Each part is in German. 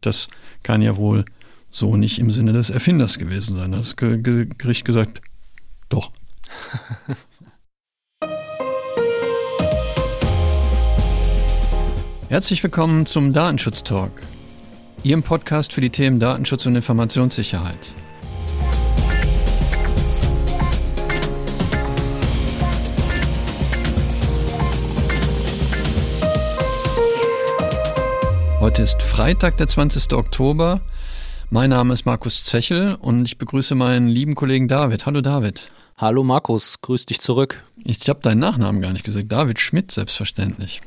Das kann ja wohl so nicht im Sinne des Erfinders gewesen sein. Das Gericht gesagt, doch. Herzlich willkommen zum Datenschutz Talk, Ihrem Podcast für die Themen Datenschutz und Informationssicherheit. Heute ist Freitag, der 20. Oktober. Mein Name ist Markus Zechel und ich begrüße meinen lieben Kollegen David. Hallo David. Hallo Markus, grüß dich zurück. Ich habe deinen Nachnamen gar nicht gesagt. David Schmidt, selbstverständlich.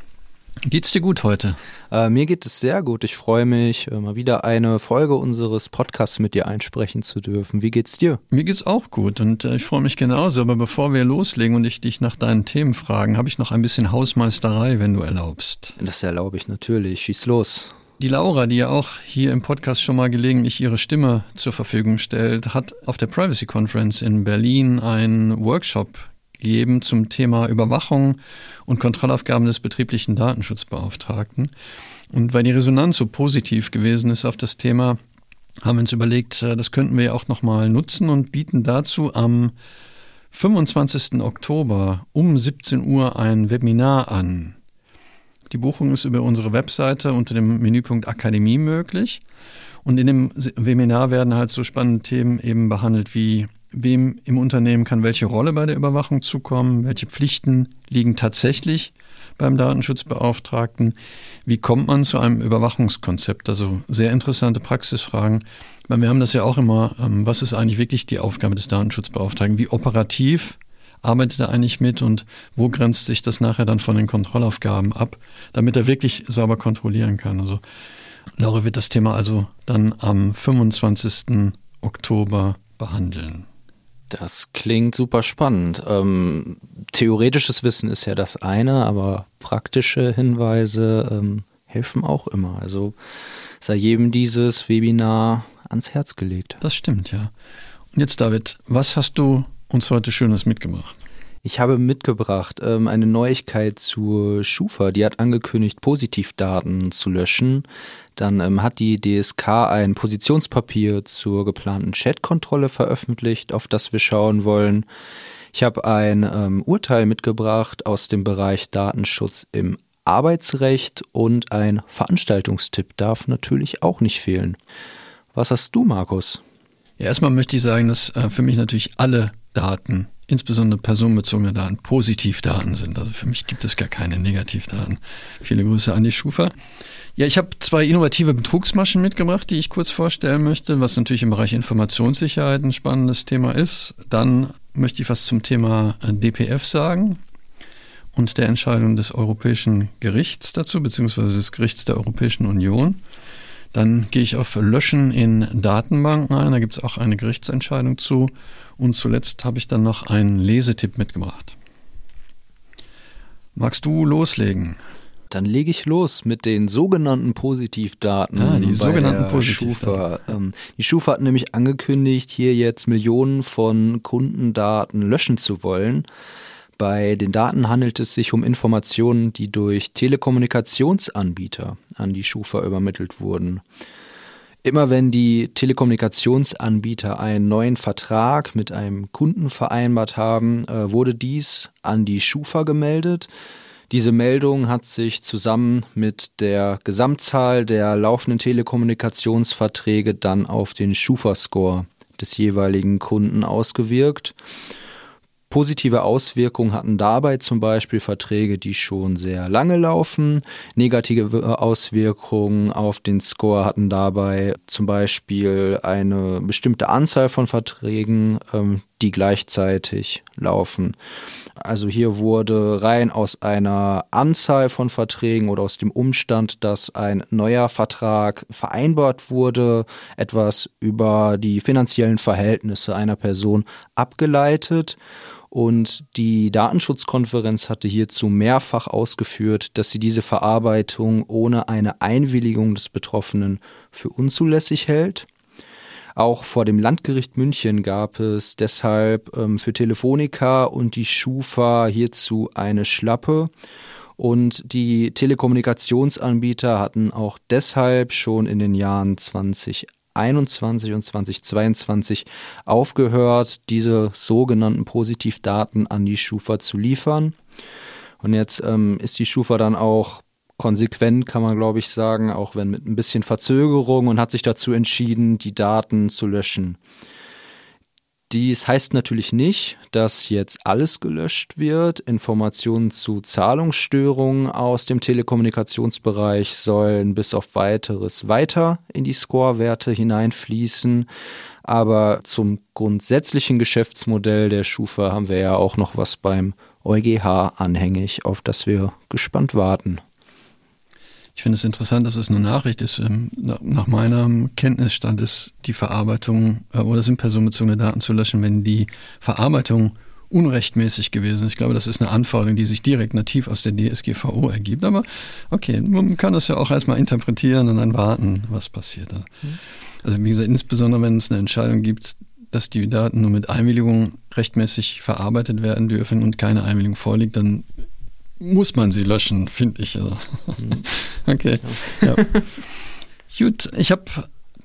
Geht's dir gut heute? Äh, mir geht es sehr gut. Ich freue mich, äh, mal wieder eine Folge unseres Podcasts mit dir einsprechen zu dürfen. Wie geht's dir? Mir geht's auch gut und äh, ich freue mich genauso. Aber bevor wir loslegen und ich dich nach deinen Themen fragen, habe ich noch ein bisschen Hausmeisterei, wenn du erlaubst. Das erlaube ich natürlich. Schieß los. Die Laura, die ja auch hier im Podcast schon mal gelegentlich ihre Stimme zur Verfügung stellt, hat auf der Privacy Conference in Berlin einen Workshop gegeben zum Thema Überwachung und Kontrollaufgaben des betrieblichen Datenschutzbeauftragten. Und weil die Resonanz so positiv gewesen ist auf das Thema, haben wir uns überlegt, äh, das könnten wir auch nochmal nutzen und bieten dazu am 25. Oktober um 17 Uhr ein Webinar an. Die Buchung ist über unsere Webseite unter dem Menüpunkt Akademie möglich. Und in dem Webinar werden halt so spannende Themen eben behandelt wie wem im Unternehmen kann welche Rolle bei der Überwachung zukommen, welche Pflichten liegen tatsächlich beim Datenschutzbeauftragten, wie kommt man zu einem Überwachungskonzept, also sehr interessante Praxisfragen. Weil wir haben das ja auch immer, ähm, was ist eigentlich wirklich die Aufgabe des Datenschutzbeauftragten, wie operativ arbeitet er eigentlich mit und wo grenzt sich das nachher dann von den Kontrollaufgaben ab, damit er wirklich sauber kontrollieren kann. Also Laura wird das Thema also dann am 25. Oktober behandeln. Das klingt super spannend. Ähm, theoretisches Wissen ist ja das eine, aber praktische Hinweise ähm, helfen auch immer. Also sei jedem dieses Webinar ans Herz gelegt. Das stimmt, ja. Und jetzt, David, was hast du uns heute Schönes mitgebracht? Ich habe mitgebracht ähm, eine Neuigkeit zur Schufa. Die hat angekündigt, Positivdaten zu löschen. Dann ähm, hat die DSK ein Positionspapier zur geplanten Chatkontrolle veröffentlicht, auf das wir schauen wollen. Ich habe ein ähm, Urteil mitgebracht aus dem Bereich Datenschutz im Arbeitsrecht und ein Veranstaltungstipp darf natürlich auch nicht fehlen. Was hast du, Markus? Ja, erstmal möchte ich sagen, dass äh, für mich natürlich alle Daten insbesondere personenbezogene Daten Positivdaten sind. Also für mich gibt es gar keine Negativdaten. Viele Grüße an die Schufa. Ja, ich habe zwei innovative Betrugsmaschen mitgebracht, die ich kurz vorstellen möchte, was natürlich im Bereich Informationssicherheit ein spannendes Thema ist. Dann möchte ich was zum Thema DPF sagen und der Entscheidung des Europäischen Gerichts dazu, beziehungsweise des Gerichts der Europäischen Union. Dann gehe ich auf Löschen in Datenbanken ein, da gibt es auch eine Gerichtsentscheidung zu. Und zuletzt habe ich dann noch einen Lesetipp mitgebracht. Magst du loslegen? Dann lege ich los mit den sogenannten Positivdaten. Ah, die sogenannten Positivdaten. Schufa. Ähm, die Schufa hat nämlich angekündigt, hier jetzt Millionen von Kundendaten löschen zu wollen. Bei den Daten handelt es sich um Informationen, die durch Telekommunikationsanbieter an die Schufa übermittelt wurden. Immer wenn die Telekommunikationsanbieter einen neuen Vertrag mit einem Kunden vereinbart haben, äh, wurde dies an die Schufa gemeldet. Diese Meldung hat sich zusammen mit der Gesamtzahl der laufenden Telekommunikationsverträge dann auf den Schufa-Score des jeweiligen Kunden ausgewirkt. Positive Auswirkungen hatten dabei zum Beispiel Verträge, die schon sehr lange laufen. Negative Auswirkungen auf den Score hatten dabei zum Beispiel eine bestimmte Anzahl von Verträgen, ähm, die gleichzeitig laufen. Also hier wurde rein aus einer Anzahl von Verträgen oder aus dem Umstand, dass ein neuer Vertrag vereinbart wurde, etwas über die finanziellen Verhältnisse einer Person abgeleitet. Und die Datenschutzkonferenz hatte hierzu mehrfach ausgeführt, dass sie diese Verarbeitung ohne eine Einwilligung des Betroffenen für unzulässig hält. Auch vor dem Landgericht München gab es deshalb ähm, für Telefonica und die Schufa hierzu eine Schlappe. Und die Telekommunikationsanbieter hatten auch deshalb schon in den Jahren 2021 und 2022 aufgehört, diese sogenannten Positivdaten an die Schufa zu liefern. Und jetzt ähm, ist die Schufa dann auch konsequent, kann man glaube ich sagen, auch wenn mit ein bisschen Verzögerung und hat sich dazu entschieden, die Daten zu löschen. Dies heißt natürlich nicht, dass jetzt alles gelöscht wird. Informationen zu Zahlungsstörungen aus dem Telekommunikationsbereich sollen bis auf weiteres weiter in die Score-Werte hineinfließen. Aber zum grundsätzlichen Geschäftsmodell der Schufa haben wir ja auch noch was beim EuGH anhängig, auf das wir gespannt warten. Ich finde es interessant, dass es eine Nachricht ist. Ähm, nach meinem Kenntnisstand ist die Verarbeitung äh, oder sind personenbezogene Daten zu löschen, wenn die Verarbeitung unrechtmäßig gewesen ist. Ich glaube, das ist eine Anforderung, die sich direkt nativ aus der DSGVO ergibt. Aber okay, man kann das ja auch erstmal interpretieren und dann warten, was passiert da. Mhm. Also wie gesagt, insbesondere wenn es eine Entscheidung gibt, dass die Daten nur mit Einwilligung rechtmäßig verarbeitet werden dürfen und keine Einwilligung vorliegt, dann muss man sie löschen, finde ich. Also. Mhm. Okay. Ja. Gut, ich habe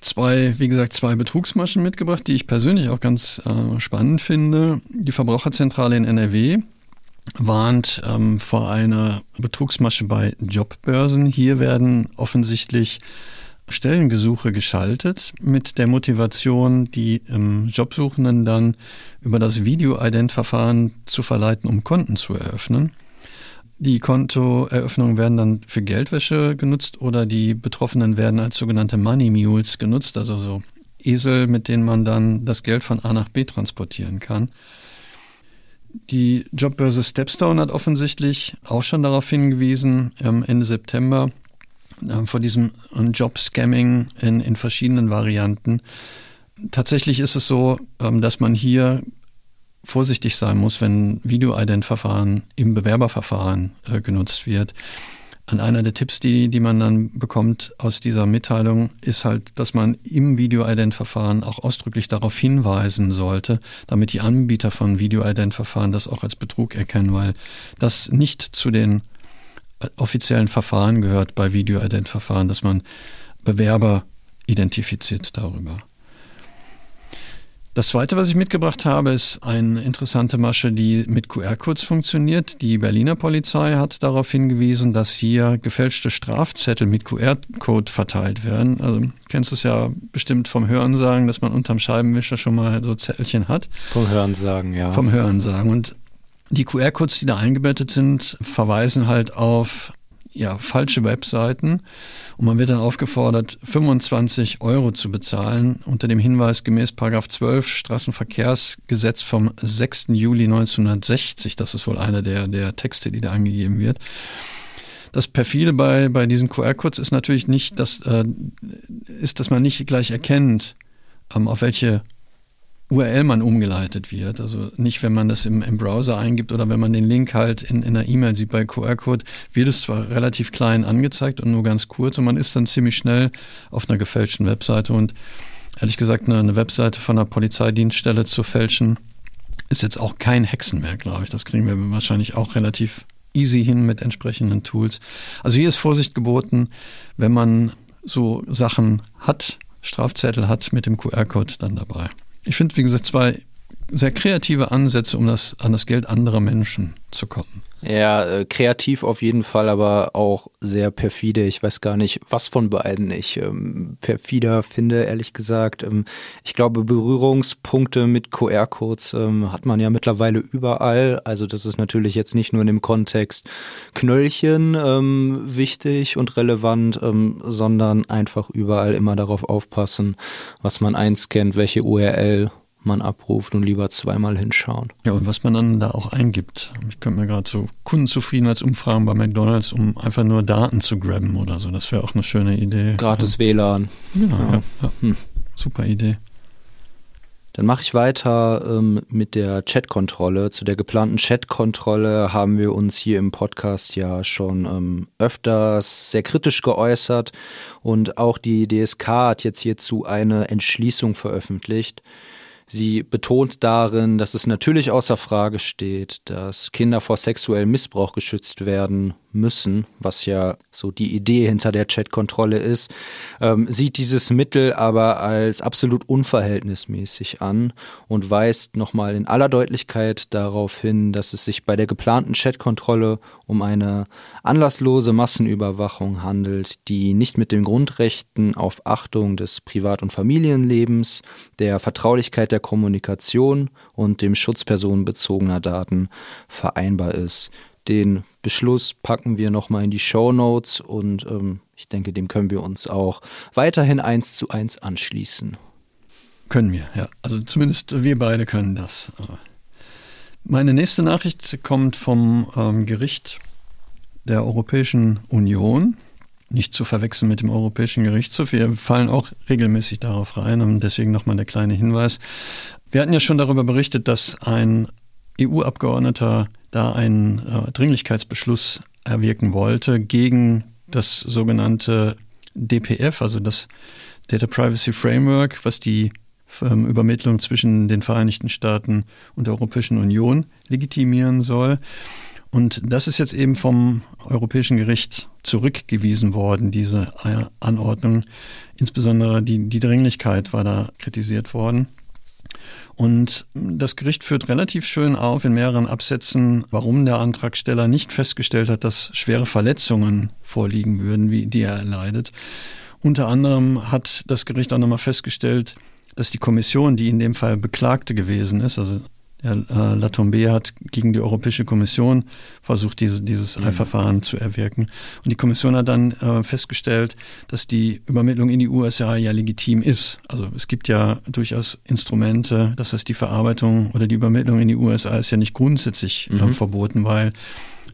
zwei, wie gesagt, zwei Betrugsmaschen mitgebracht, die ich persönlich auch ganz äh, spannend finde. Die Verbraucherzentrale in NRW warnt ähm, vor einer Betrugsmasche bei Jobbörsen. Hier werden offensichtlich Stellengesuche geschaltet mit der Motivation, die ähm, Jobsuchenden dann über das Video-Ident-Verfahren zu verleiten, um Konten zu eröffnen. Die Kontoeröffnungen werden dann für Geldwäsche genutzt oder die Betroffenen werden als sogenannte Money Mules genutzt, also so Esel, mit denen man dann das Geld von A nach B transportieren kann. Die Jobbörse Stepstone hat offensichtlich auch schon darauf hingewiesen, Ende September, äh, vor diesem Job-Scamming in, in verschiedenen Varianten. Tatsächlich ist es so, ähm, dass man hier vorsichtig sein muss, wenn Video-Ident-Verfahren im Bewerberverfahren äh, genutzt wird. Und einer der Tipps, die, die man dann bekommt aus dieser Mitteilung, ist halt, dass man im Video-Ident-Verfahren auch ausdrücklich darauf hinweisen sollte, damit die Anbieter von Video-Ident-Verfahren das auch als Betrug erkennen, weil das nicht zu den äh, offiziellen Verfahren gehört bei Video-Ident-Verfahren, dass man Bewerber identifiziert darüber. Das zweite, was ich mitgebracht habe, ist eine interessante Masche, die mit QR-Codes funktioniert. Die Berliner Polizei hat darauf hingewiesen, dass hier gefälschte Strafzettel mit QR-Code verteilt werden. Also kennst du es ja bestimmt vom Hörensagen, dass man unterm Scheibenwischer schon mal so Zettelchen hat. Vom Hörensagen, ja. Vom Hörensagen. Und die QR-Codes, die da eingebettet sind, verweisen halt auf ja, falsche Webseiten und man wird dann aufgefordert, 25 Euro zu bezahlen unter dem Hinweis gemäß 12 Straßenverkehrsgesetz vom 6. Juli 1960. Das ist wohl einer der, der Texte, die da angegeben wird. Das perfide bei, bei diesen QR-Codes ist natürlich nicht, dass, äh, ist, dass man nicht gleich erkennt, ähm, auf welche URL man umgeleitet wird. Also nicht, wenn man das im, im Browser eingibt oder wenn man den Link halt in, in einer E-Mail sieht bei QR-Code, wird es zwar relativ klein angezeigt und nur ganz kurz und man ist dann ziemlich schnell auf einer gefälschten Webseite und ehrlich gesagt eine, eine Webseite von einer Polizeidienststelle zu fälschen, ist jetzt auch kein Hexenwerk, glaube ich. Das kriegen wir wahrscheinlich auch relativ easy hin mit entsprechenden Tools. Also hier ist Vorsicht geboten, wenn man so Sachen hat, Strafzettel hat mit dem QR-Code dann dabei. Ich finde, wie gesagt, zwei sehr kreative Ansätze, um das, an das Geld anderer Menschen zu kommen. Ja, äh, kreativ auf jeden Fall, aber auch sehr perfide. Ich weiß gar nicht, was von beiden ich ähm, perfider finde, ehrlich gesagt. Ähm, ich glaube, Berührungspunkte mit QR-Codes ähm, hat man ja mittlerweile überall. Also das ist natürlich jetzt nicht nur in dem Kontext Knöllchen ähm, wichtig und relevant, ähm, sondern einfach überall immer darauf aufpassen, was man einscannt, welche URL man abruft und lieber zweimal hinschauen. Ja, und was man dann da auch eingibt. Ich könnte mir gerade so Kundenzufriedenheitsumfragen bei McDonalds, um einfach nur Daten zu grabben oder so. Das wäre auch eine schöne Idee. Gratis ja. WLAN. Genau, ja. Ja, hm. super Idee. Dann mache ich weiter ähm, mit der Chatkontrolle. Zu der geplanten Chatkontrolle haben wir uns hier im Podcast ja schon ähm, öfters sehr kritisch geäußert und auch die DSK hat jetzt hierzu eine Entschließung veröffentlicht. Sie betont darin, dass es natürlich außer Frage steht, dass Kinder vor sexuellem Missbrauch geschützt werden müssen, was ja so die Idee hinter der Chatkontrolle ist, ähm, sieht dieses Mittel aber als absolut unverhältnismäßig an und weist nochmal in aller Deutlichkeit darauf hin, dass es sich bei der geplanten Chatkontrolle um eine anlasslose Massenüberwachung handelt, die nicht mit den Grundrechten auf Achtung des Privat- und Familienlebens, der Vertraulichkeit der Kommunikation und dem Schutz personenbezogener Daten vereinbar ist. Den Beschluss packen wir nochmal in die Show Notes und ähm, ich denke, dem können wir uns auch weiterhin eins zu eins anschließen. Können wir, ja. Also zumindest wir beide können das. Meine nächste Nachricht kommt vom ähm, Gericht der Europäischen Union. Nicht zu verwechseln mit dem Europäischen Gerichtshof. Wir fallen auch regelmäßig darauf rein und deswegen nochmal der kleine Hinweis. Wir hatten ja schon darüber berichtet, dass ein EU-Abgeordneter da einen äh, Dringlichkeitsbeschluss erwirken wollte gegen das sogenannte DPF, also das Data Privacy Framework, was die ähm, Übermittlung zwischen den Vereinigten Staaten und der Europäischen Union legitimieren soll. Und das ist jetzt eben vom Europäischen Gericht zurückgewiesen worden, diese Anordnung. Insbesondere die, die Dringlichkeit war da kritisiert worden. Und das Gericht führt relativ schön auf in mehreren Absätzen, warum der Antragsteller nicht festgestellt hat, dass schwere Verletzungen vorliegen würden, wie die er erleidet. Unter anderem hat das Gericht auch nochmal festgestellt, dass die Kommission, die in dem Fall Beklagte gewesen ist, also Herr äh, hat gegen die Europäische Kommission versucht, diese, dieses mhm. Eilverfahren zu erwirken. Und die Kommission hat dann äh, festgestellt, dass die Übermittlung in die USA ja legitim ist. Also es gibt ja durchaus Instrumente, das heißt die Verarbeitung oder die Übermittlung in die USA ist ja nicht grundsätzlich äh, mhm. verboten, weil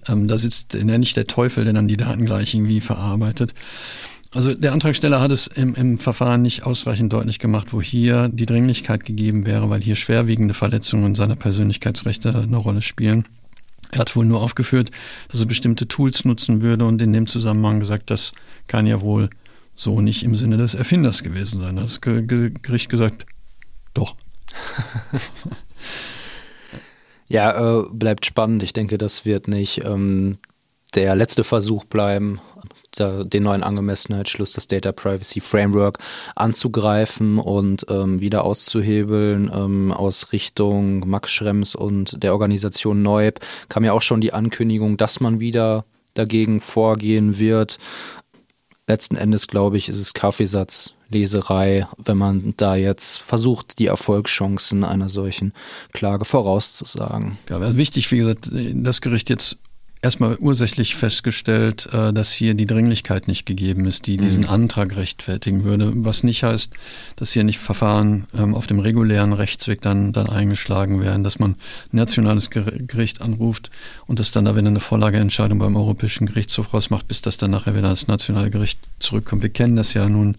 ähm, da sitzt ja nicht der Teufel, der dann die Daten gleich irgendwie verarbeitet. Also der Antragsteller hat es im, im, Verfahren nicht ausreichend deutlich gemacht, wo hier die Dringlichkeit gegeben wäre, weil hier schwerwiegende Verletzungen seiner Persönlichkeitsrechte eine Rolle spielen. Er hat wohl nur aufgeführt, dass er bestimmte Tools nutzen würde und in dem Zusammenhang gesagt, das kann ja wohl so nicht im Sinne des Erfinders gewesen sein. Das Gericht gesagt, doch. ja, äh, bleibt spannend. Ich denke, das wird nicht ähm, der letzte Versuch bleiben, den neuen Angemessenheitsschluss, das Data Privacy Framework anzugreifen und ähm, wieder auszuhebeln. Ähm, aus Richtung Max Schrems und der Organisation Neub kam ja auch schon die Ankündigung, dass man wieder dagegen vorgehen wird. Letzten Endes, glaube ich, ist es Kaffeesatzleserei, wenn man da jetzt versucht, die Erfolgschancen einer solchen Klage vorauszusagen. Ja, wichtig, wie gesagt, das Gericht jetzt erstmal ursächlich festgestellt, äh, dass hier die Dringlichkeit nicht gegeben ist, die diesen mhm. Antrag rechtfertigen würde. Was nicht heißt, dass hier nicht Verfahren ähm, auf dem regulären Rechtsweg dann, dann eingeschlagen werden, dass man ein nationales Gericht anruft und das dann da wieder eine Vorlageentscheidung beim Europäischen Gerichtshof rausmacht, bis das dann nachher wieder ans nationale Gericht zurückkommt. Wir kennen das ja nun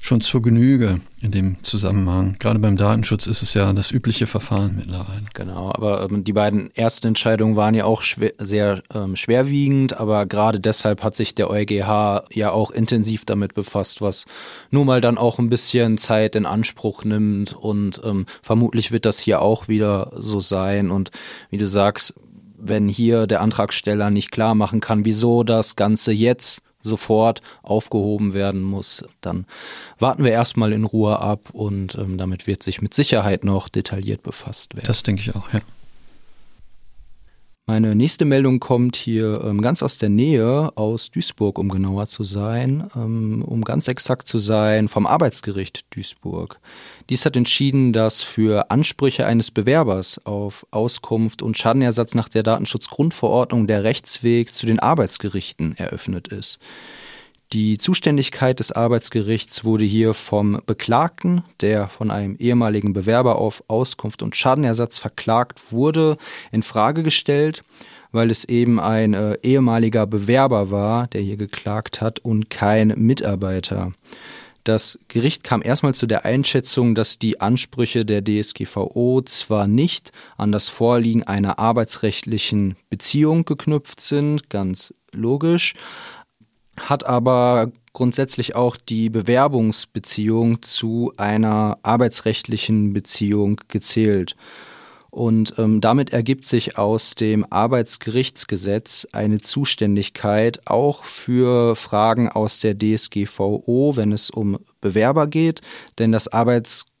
schon zur Genüge in dem Zusammenhang. Gerade beim Datenschutz ist es ja das übliche Verfahren mittlerweile. Genau, aber ähm, die beiden ersten Entscheidungen waren ja auch schwer, sehr ähm, schwerwiegend, aber gerade deshalb hat sich der EuGH ja auch intensiv damit befasst, was nun mal dann auch ein bisschen Zeit in Anspruch nimmt und ähm, vermutlich wird das hier auch wieder so sein und wie du sagst, wenn hier der Antragsteller nicht klar machen kann, wieso das Ganze jetzt sofort aufgehoben werden muss, dann warten wir erstmal in Ruhe ab und ähm, damit wird sich mit Sicherheit noch detailliert befasst werden. Das denke ich auch, ja. Meine nächste Meldung kommt hier ähm, ganz aus der Nähe, aus Duisburg, um genauer zu sein, ähm, um ganz exakt zu sein, vom Arbeitsgericht Duisburg. Dies hat entschieden, dass für Ansprüche eines Bewerbers auf Auskunft und Schadenersatz nach der Datenschutzgrundverordnung der Rechtsweg zu den Arbeitsgerichten eröffnet ist. Die Zuständigkeit des Arbeitsgerichts wurde hier vom Beklagten, der von einem ehemaligen Bewerber auf Auskunft und Schadenersatz verklagt wurde, in Frage gestellt, weil es eben ein äh, ehemaliger Bewerber war, der hier geklagt hat und kein Mitarbeiter. Das Gericht kam erstmal zu der Einschätzung, dass die Ansprüche der DSGVO zwar nicht an das Vorliegen einer arbeitsrechtlichen Beziehung geknüpft sind, ganz logisch, hat aber grundsätzlich auch die Bewerbungsbeziehung zu einer arbeitsrechtlichen Beziehung gezählt. Und ähm, damit ergibt sich aus dem Arbeitsgerichtsgesetz eine Zuständigkeit auch für Fragen aus der DSGVO, wenn es um Bewerber geht. Denn das Arbeitsgerichtsgesetz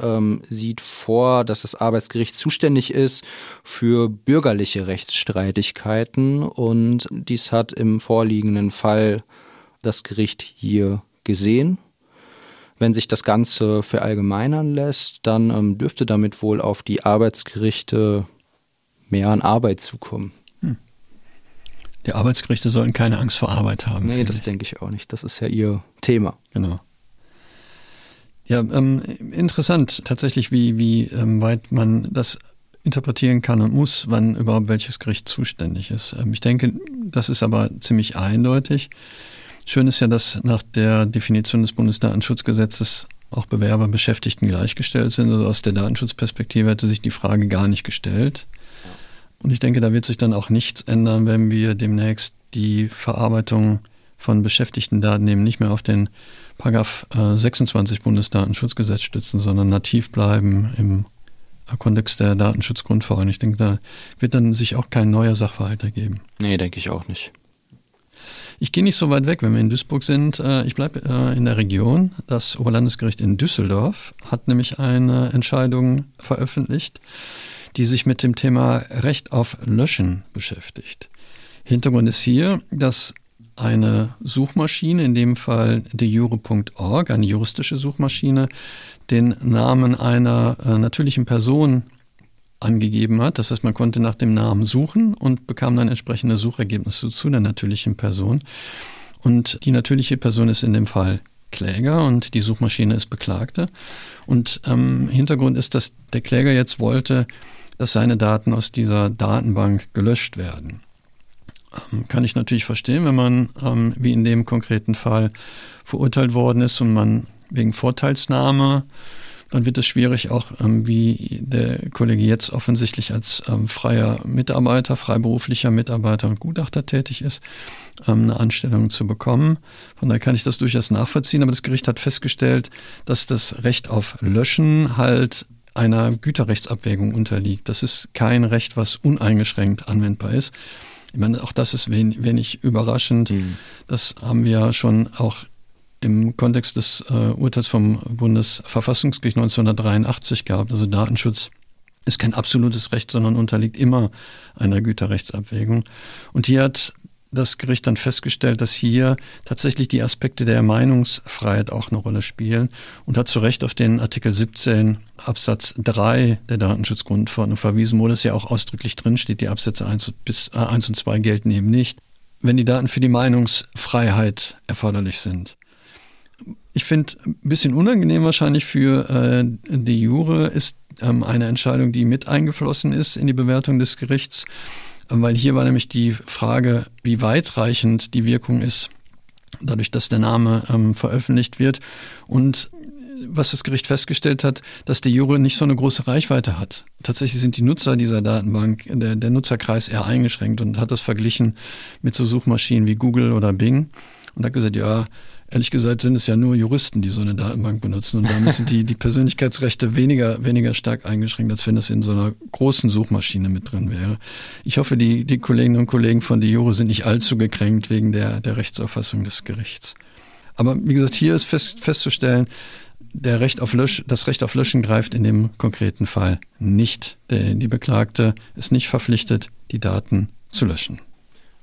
ähm, sieht vor, dass das Arbeitsgericht zuständig ist für bürgerliche Rechtsstreitigkeiten. Und dies hat im vorliegenden Fall das Gericht hier gesehen wenn sich das Ganze verallgemeinern lässt, dann ähm, dürfte damit wohl auf die Arbeitsgerichte mehr an Arbeit zukommen. Hm. Die Arbeitsgerichte sollten keine Angst vor Arbeit haben. Nee, das denke ich auch nicht. Das ist ja ihr Thema. Genau. Ja, ähm, interessant tatsächlich, wie, wie ähm, weit man das interpretieren kann und muss, wann überhaupt welches Gericht zuständig ist. Ähm, ich denke, das ist aber ziemlich eindeutig. Schön ist ja, dass nach der Definition des Bundesdatenschutzgesetzes auch Bewerber Beschäftigten gleichgestellt sind. Also aus der Datenschutzperspektive hätte sich die Frage gar nicht gestellt. Und ich denke, da wird sich dann auch nichts ändern, wenn wir demnächst die Verarbeitung von beschäftigten Daten eben nicht mehr auf den Paragraph 26 Bundesdatenschutzgesetz stützen, sondern nativ bleiben im Kontext der Datenschutzgrundverordnung. Ich denke, da wird dann sich auch kein neuer Sachverhalt ergeben. Nee, denke ich auch nicht. Ich gehe nicht so weit weg, wenn wir in Duisburg sind. Äh, ich bleibe äh, in der Region. Das Oberlandesgericht in Düsseldorf hat nämlich eine Entscheidung veröffentlicht, die sich mit dem Thema Recht auf Löschen beschäftigt. Hintergrund ist hier, dass eine Suchmaschine, in dem Fall dejure.org, eine juristische Suchmaschine, den Namen einer äh, natürlichen Person angegeben hat. Das heißt, man konnte nach dem Namen suchen und bekam dann entsprechende Suchergebnisse zu der natürlichen Person. Und die natürliche Person ist in dem Fall Kläger und die Suchmaschine ist Beklagte. Und ähm, Hintergrund ist, dass der Kläger jetzt wollte, dass seine Daten aus dieser Datenbank gelöscht werden. Ähm, kann ich natürlich verstehen, wenn man, ähm, wie in dem konkreten Fall, verurteilt worden ist und man wegen Vorteilsnahme dann wird es schwierig, auch ähm, wie der Kollege jetzt offensichtlich als ähm, freier Mitarbeiter, freiberuflicher Mitarbeiter und Gutachter tätig ist, ähm, eine Anstellung zu bekommen. Von daher kann ich das durchaus nachvollziehen, aber das Gericht hat festgestellt, dass das Recht auf Löschen halt einer Güterrechtsabwägung unterliegt. Das ist kein Recht, was uneingeschränkt anwendbar ist. Ich meine, auch das ist wenig, wenig überraschend. Mhm. Das haben wir schon auch im Kontext des äh, Urteils vom Bundesverfassungsgericht 1983 gehabt. Also Datenschutz ist kein absolutes Recht, sondern unterliegt immer einer Güterrechtsabwägung. Und hier hat das Gericht dann festgestellt, dass hier tatsächlich die Aspekte der Meinungsfreiheit auch eine Rolle spielen und hat zu Recht auf den Artikel 17 Absatz 3 der Datenschutzgrundverordnung verwiesen, wo das ja auch ausdrücklich drinsteht, die Absätze 1 bis äh, 1 und 2 gelten eben nicht, wenn die Daten für die Meinungsfreiheit erforderlich sind. Ich finde, ein bisschen unangenehm wahrscheinlich für äh, die Jure ist ähm, eine Entscheidung, die mit eingeflossen ist in die Bewertung des Gerichts, weil hier war nämlich die Frage, wie weitreichend die Wirkung ist, dadurch, dass der Name ähm, veröffentlicht wird und was das Gericht festgestellt hat, dass die Jure nicht so eine große Reichweite hat. Tatsächlich sind die Nutzer dieser Datenbank, der, der Nutzerkreis eher eingeschränkt und hat das verglichen mit so Suchmaschinen wie Google oder Bing und hat gesagt, ja, ehrlich gesagt sind es ja nur Juristen, die so eine Datenbank benutzen. Und damit sind die, die Persönlichkeitsrechte weniger, weniger stark eingeschränkt, als wenn das in so einer großen Suchmaschine mit drin wäre. Ich hoffe, die, die Kolleginnen und Kollegen von Diore sind nicht allzu gekränkt wegen der, der Rechtsauffassung des Gerichts. Aber wie gesagt, hier ist fest, festzustellen, der Recht auf Lösch, das Recht auf Löschen greift in dem konkreten Fall nicht. Die Beklagte ist nicht verpflichtet, die Daten zu löschen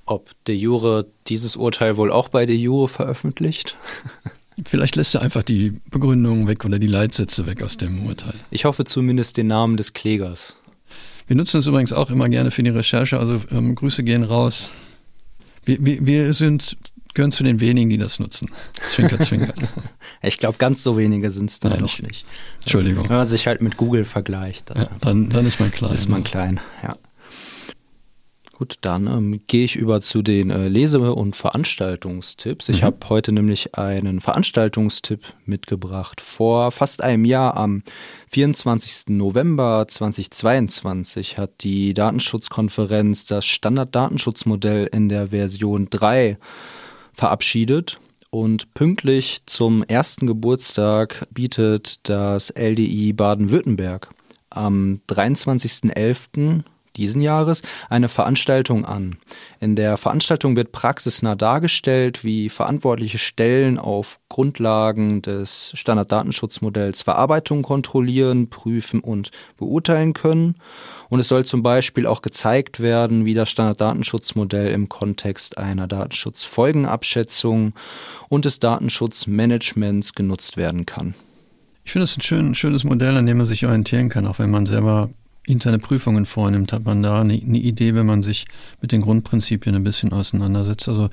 ob de Jure dieses Urteil wohl auch bei de Jure veröffentlicht. Vielleicht lässt er einfach die Begründung weg oder die Leitsätze weg aus dem Urteil. Ich hoffe zumindest den Namen des Klägers. Wir nutzen es übrigens auch immer gerne für die Recherche, also ähm, Grüße gehen raus. Wir, wir, wir, sind, gehören zu den wenigen, die das nutzen. Zwinker, zwinker. ich glaube, ganz so wenige sind es dann noch nicht. Entschuldigung. Wenn man sich halt mit Google vergleicht. Dann, ja, dann, dann ist man klein. Ist man klein, ja. Gut, dann ähm, gehe ich über zu den äh, Lese- und Veranstaltungstipps. Ich mhm. habe heute nämlich einen Veranstaltungstipp mitgebracht. Vor fast einem Jahr, am 24. November 2022, hat die Datenschutzkonferenz das Standarddatenschutzmodell in der Version 3 verabschiedet. Und pünktlich zum ersten Geburtstag bietet das LDI Baden-Württemberg am 23.11 diesen Jahres eine Veranstaltung an. In der Veranstaltung wird praxisnah dargestellt, wie verantwortliche Stellen auf Grundlagen des Standarddatenschutzmodells Verarbeitung kontrollieren, prüfen und beurteilen können. Und es soll zum Beispiel auch gezeigt werden, wie das Standarddatenschutzmodell im Kontext einer Datenschutzfolgenabschätzung und des Datenschutzmanagements genutzt werden kann. Ich finde es ein schön, schönes Modell, an dem man sich orientieren kann, auch wenn man selber interne Prüfungen vornimmt, hat man da eine, eine, Idee, wenn man sich mit den Grundprinzipien ein bisschen auseinandersetzt. Also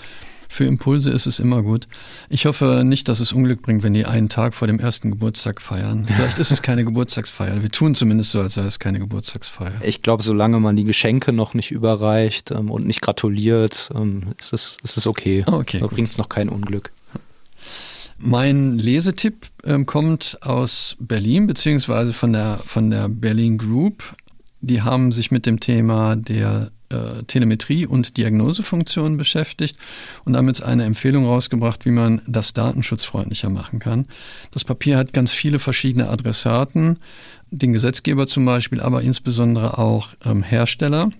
für Impulse ist es immer gut. Ich hoffe nicht, dass es Unglück bringt, wenn die einen Tag vor dem ersten Geburtstag feiern. Vielleicht ist es keine Geburtstagsfeier. Wir tun zumindest so, als sei es keine Geburtstagsfeier. Ich glaube, solange man die Geschenke noch nicht überreicht ähm, und nicht gratuliert, ähm, ist, es, ist es okay. okay da bringt es noch kein Unglück. Mein Lesetipp ähm, kommt aus Berlin, beziehungsweise von der, von der Berlin Group. Die haben sich mit dem Thema der äh, Telemetrie und Diagnosefunktionen beschäftigt und damit eine Empfehlung rausgebracht, wie man das datenschutzfreundlicher machen kann. Das Papier hat ganz viele verschiedene Adressaten, den Gesetzgeber zum Beispiel, aber insbesondere auch ähm, Hersteller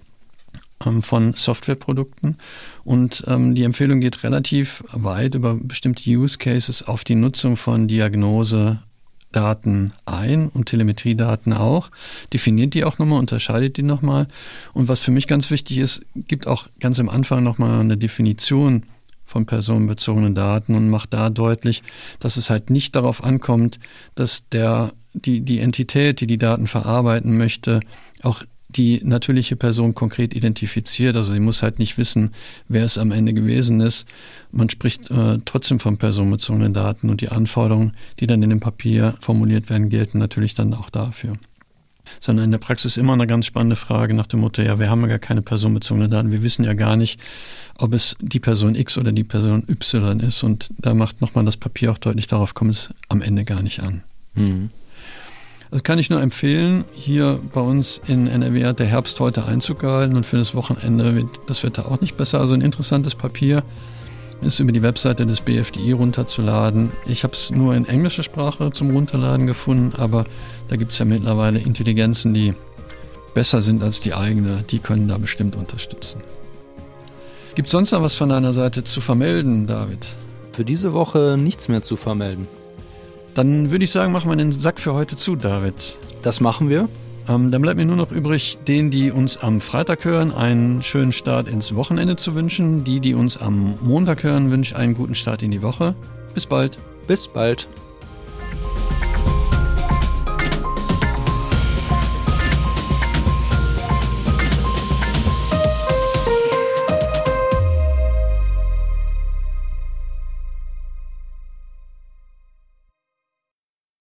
ähm, von Softwareprodukten. Und ähm, die Empfehlung geht relativ weit über bestimmte Use Cases auf die Nutzung von Diagnosedaten ein und Telemetriedaten auch, definiert die auch nochmal, unterscheidet die nochmal. Und was für mich ganz wichtig ist, gibt auch ganz am Anfang nochmal eine Definition von personenbezogenen Daten und macht da deutlich, dass es halt nicht darauf ankommt, dass der, die, die Entität, die die Daten verarbeiten möchte, auch die natürliche Person konkret identifiziert. Also sie muss halt nicht wissen, wer es am Ende gewesen ist. Man spricht äh, trotzdem von personenbezogenen Daten und die Anforderungen, die dann in dem Papier formuliert werden, gelten natürlich dann auch dafür. Sondern in der Praxis immer eine ganz spannende Frage nach dem Motto, ja, wir haben ja gar keine personenbezogenen Daten. Wir wissen ja gar nicht, ob es die Person X oder die Person Y ist. Und da macht nochmal das Papier auch deutlich, darauf kommt es am Ende gar nicht an. Mhm. Das kann ich nur empfehlen. Hier bei uns in NRW hat der Herbst heute Einzug gehalten und für das Wochenende wird das Wetter auch nicht besser. Also ein interessantes Papier ist über die Webseite des BFDI runterzuladen. Ich habe es nur in englischer Sprache zum Runterladen gefunden, aber da gibt es ja mittlerweile Intelligenzen, die besser sind als die eigene. Die können da bestimmt unterstützen. Gibt es sonst noch was von deiner Seite zu vermelden, David? Für diese Woche nichts mehr zu vermelden. Dann würde ich sagen, machen wir den Sack für heute zu, David. Das machen wir. Ähm, dann bleibt mir nur noch übrig, denen, die uns am Freitag hören, einen schönen Start ins Wochenende zu wünschen. Die, die uns am Montag hören, wünsche einen guten Start in die Woche. Bis bald. Bis bald.